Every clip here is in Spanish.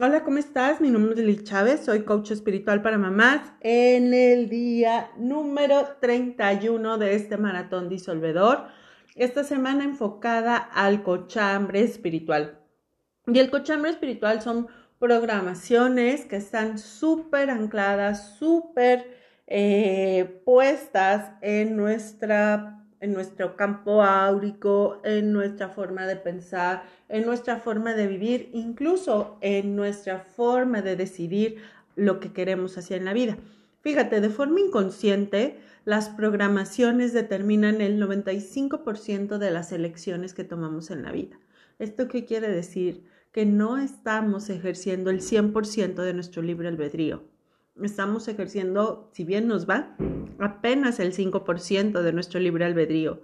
Hola, ¿cómo estás? Mi nombre es Liz Chávez, soy coach espiritual para mamás en el día número 31 de este maratón disolvedor. Esta semana enfocada al cochambre espiritual. Y el cochambre espiritual son programaciones que están súper ancladas, súper eh, puestas en nuestra en nuestro campo áurico, en nuestra forma de pensar, en nuestra forma de vivir, incluso en nuestra forma de decidir lo que queremos hacer en la vida. Fíjate, de forma inconsciente, las programaciones determinan el 95% de las elecciones que tomamos en la vida. ¿Esto qué quiere decir? Que no estamos ejerciendo el 100% de nuestro libre albedrío estamos ejerciendo, si bien nos va, apenas el 5% de nuestro libre albedrío.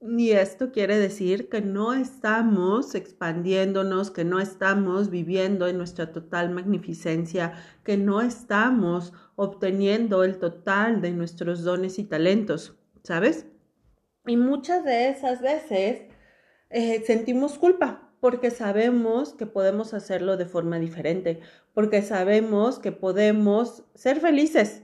Y esto quiere decir que no estamos expandiéndonos, que no estamos viviendo en nuestra total magnificencia, que no estamos obteniendo el total de nuestros dones y talentos, ¿sabes? Y muchas de esas veces eh, sentimos culpa porque sabemos que podemos hacerlo de forma diferente, porque sabemos que podemos ser felices,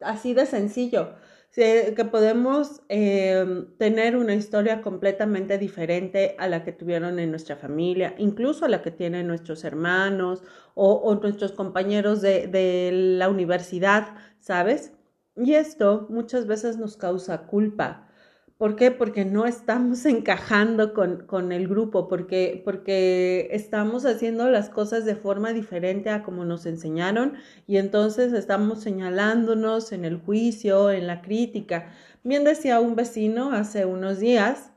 así de sencillo, que podemos em, tener una historia completamente diferente a la que tuvieron en nuestra familia, incluso a la que tienen nuestros hermanos o, nuestros compañeros de la universidad, ¿sabes? Y esto muchas veces nos causa culpa ¿Por qué? Porque no estamos encajando con, el grupo, porque, porque estamos haciendo las cosas de forma diferente a como nos enseñaron y entonces estamos señalándonos en el juicio, en la crítica. Bien decía un vecino hace unos días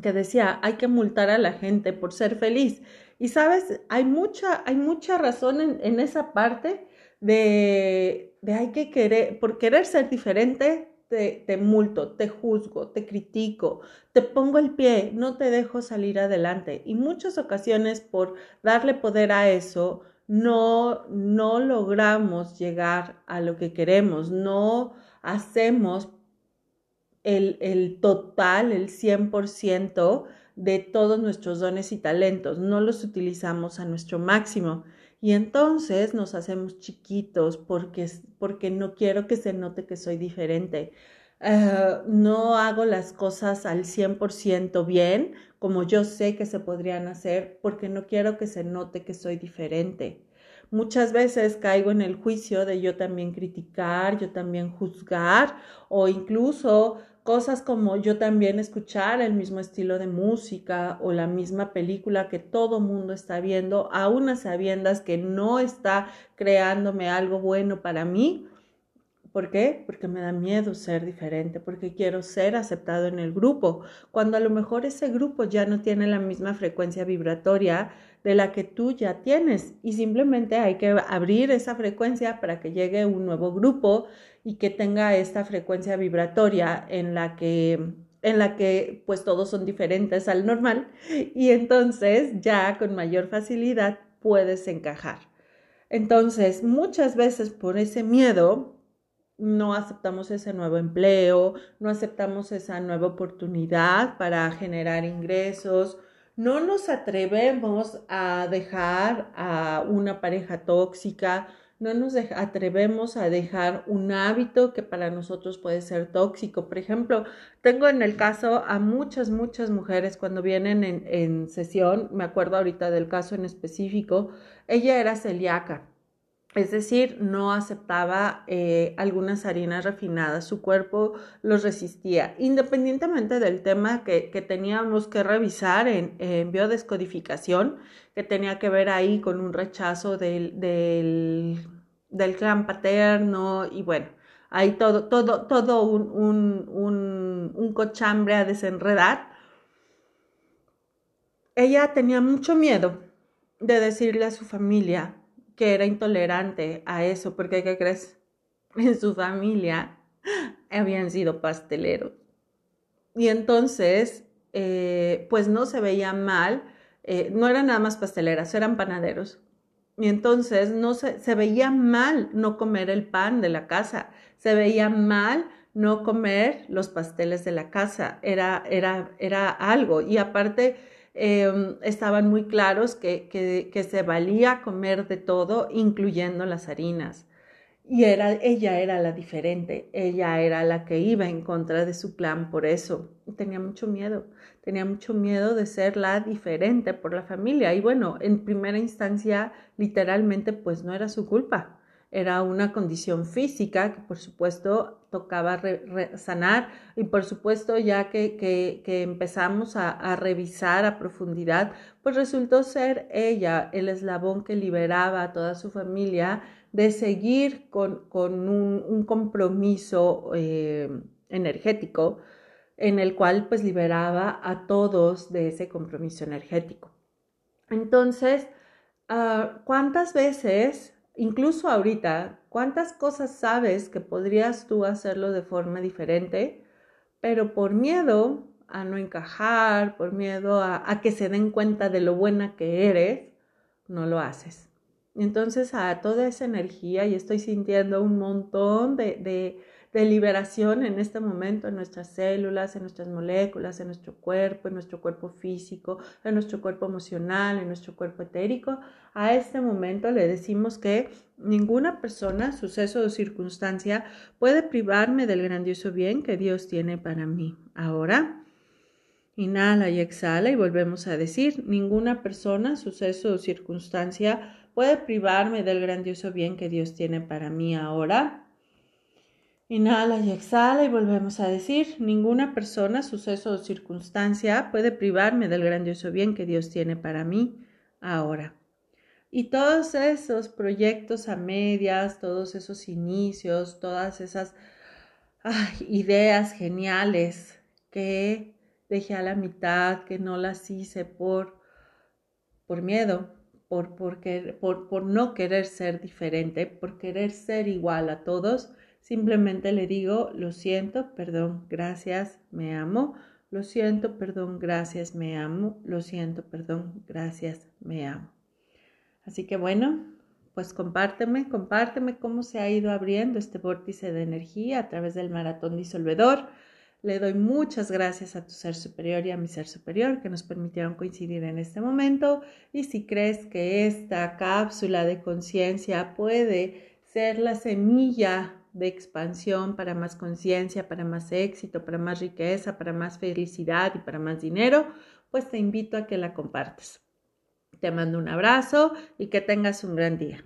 que decía, hay que multar a la gente por ser feliz. Y sabes, hay mucha, hay mucha razón en, esa parte de, de hay que querer, por querer ser diferente, te, multo, te juzgo, te critico, te pongo el pie, no te dejo salir adelante. Y muchas ocasiones por darle poder a eso, no, no logramos llegar a lo que queremos, no hacemos el, el total, el 100% de todos nuestros dones y talentos, no los utilizamos a nuestro máximo. Y entonces nos hacemos chiquitos porque, porque no quiero que se note que soy diferente. Eh, no hago las cosas al 100% bien, como yo sé que se podrían hacer, porque no quiero que se note que soy diferente. Muchas veces caigo en el juicio de yo también criticar, yo también juzgar o incluso cosas como yo también escuchar el mismo estilo de música o la misma película que todo mundo está viendo, a unas sabiendas que no está creándome algo bueno para mí. ¿Por qué? Porque me da miedo ser diferente, porque quiero ser aceptado en el grupo, cuando a lo mejor ese grupo ya no tiene la misma frecuencia vibratoria de la que tú ya tienes y simplemente hay que abrir esa frecuencia para que llegue un nuevo grupo y que tenga esta frecuencia vibratoria en la que en la que pues todos son diferentes al normal y entonces ya con mayor facilidad puedes encajar. Entonces, muchas veces por ese miedo no aceptamos ese nuevo empleo, no aceptamos esa nueva oportunidad para generar ingresos, no nos atrevemos a dejar a una pareja tóxica, no nos atrevemos a dejar un hábito que para nosotros puede ser tóxico. Por ejemplo, tengo en el caso a muchas, muchas mujeres cuando vienen en, sesión, me acuerdo ahorita del caso en específico, ella era celíaca es decir, no aceptaba eh, algunas harinas refinadas, su cuerpo los resistía, independientemente del tema que, teníamos que revisar en, biodescodificación, que tenía que ver ahí con un rechazo del, del, clan paterno y bueno, hay todo, todo, todo un, un, un cochambre a desenredar. Ella tenía mucho miedo de decirle a su familia que era intolerante a eso, porque ¿qué crees? En su familia habían sido pasteleros. Y entonces, eh, pues no se veía mal, eh, no eran nada más pasteleras, eran panaderos. Y entonces no se, se veía mal no comer el pan de la casa, se veía mal no comer los pasteles de la casa, era, era, era algo. Y aparte, em, estaban muy claros que, que, se valía comer de todo, incluyendo las harinas. Y era, ella era la diferente, ella era la que iba en contra de su plan por eso. Tenía mucho miedo, tenía mucho miedo de ser la diferente por la familia. Y bueno, en primera instancia, literalmente, pues no era su culpa. Era una condición física que por supuesto tocaba sanar y por supuesto ya que, que, empezamos a, revisar a profundidad, pues resultó ser ella el eslabón que liberaba a toda su familia de seguir con, un, compromiso eh, energético en el cual pues liberaba a todos de ese compromiso energético. Entonces, ah, ¿cuántas veces, incluso ahorita, cuántas cosas sabes que podrías tú hacerlo de forma diferente, pero por miedo a no encajar, por miedo a que se den cuenta de lo buena que eres, no lo haces? Entonces a toda esa energía y estoy sintiendo un montón de, liberación en este momento en nuestras células, en nuestras moléculas, en nuestro cuerpo, en nuestro cuerpo físico, en nuestro cuerpo emocional, en nuestro cuerpo etérico. A este momento le decimos que ninguna persona, suceso o circunstancia puede privarme del grandioso bien que Dios tiene para mí. Ahora, inhala y exhala y volvemos a decir, ninguna persona, suceso o circunstancia puede privarme del grandioso bien que Dios tiene para mí ahora. Inhala y exhala y volvemos a decir, ninguna persona, suceso o circunstancia puede privarme del grandioso bien que Dios tiene para mí ahora. Y todos esos proyectos a medias, todos esos inicios, todas esas ideas geniales que dejé a la mitad, que no las hice por, por miedo, por, por, no querer ser diferente, por querer ser igual a todos, simplemente le digo, lo siento, perdón, gracias, me amo, lo siento, perdón, gracias, me amo, lo siento, perdón, gracias, me amo. Así que bueno, pues compárteme, compárteme cómo se ha ido abriendo este vórtice de energía a través del maratón disolvedor. Le doy muchas gracias a tu ser superior y a mi ser superior que nos permitieron coincidir en este momento. Y si crees que esta cápsula de conciencia puede ser la semilla de expansión para más conciencia, para más éxito, para más riqueza, para más felicidad y para más dinero, pues te invito a que la compartas. Te mando un abrazo y que tengas un gran día.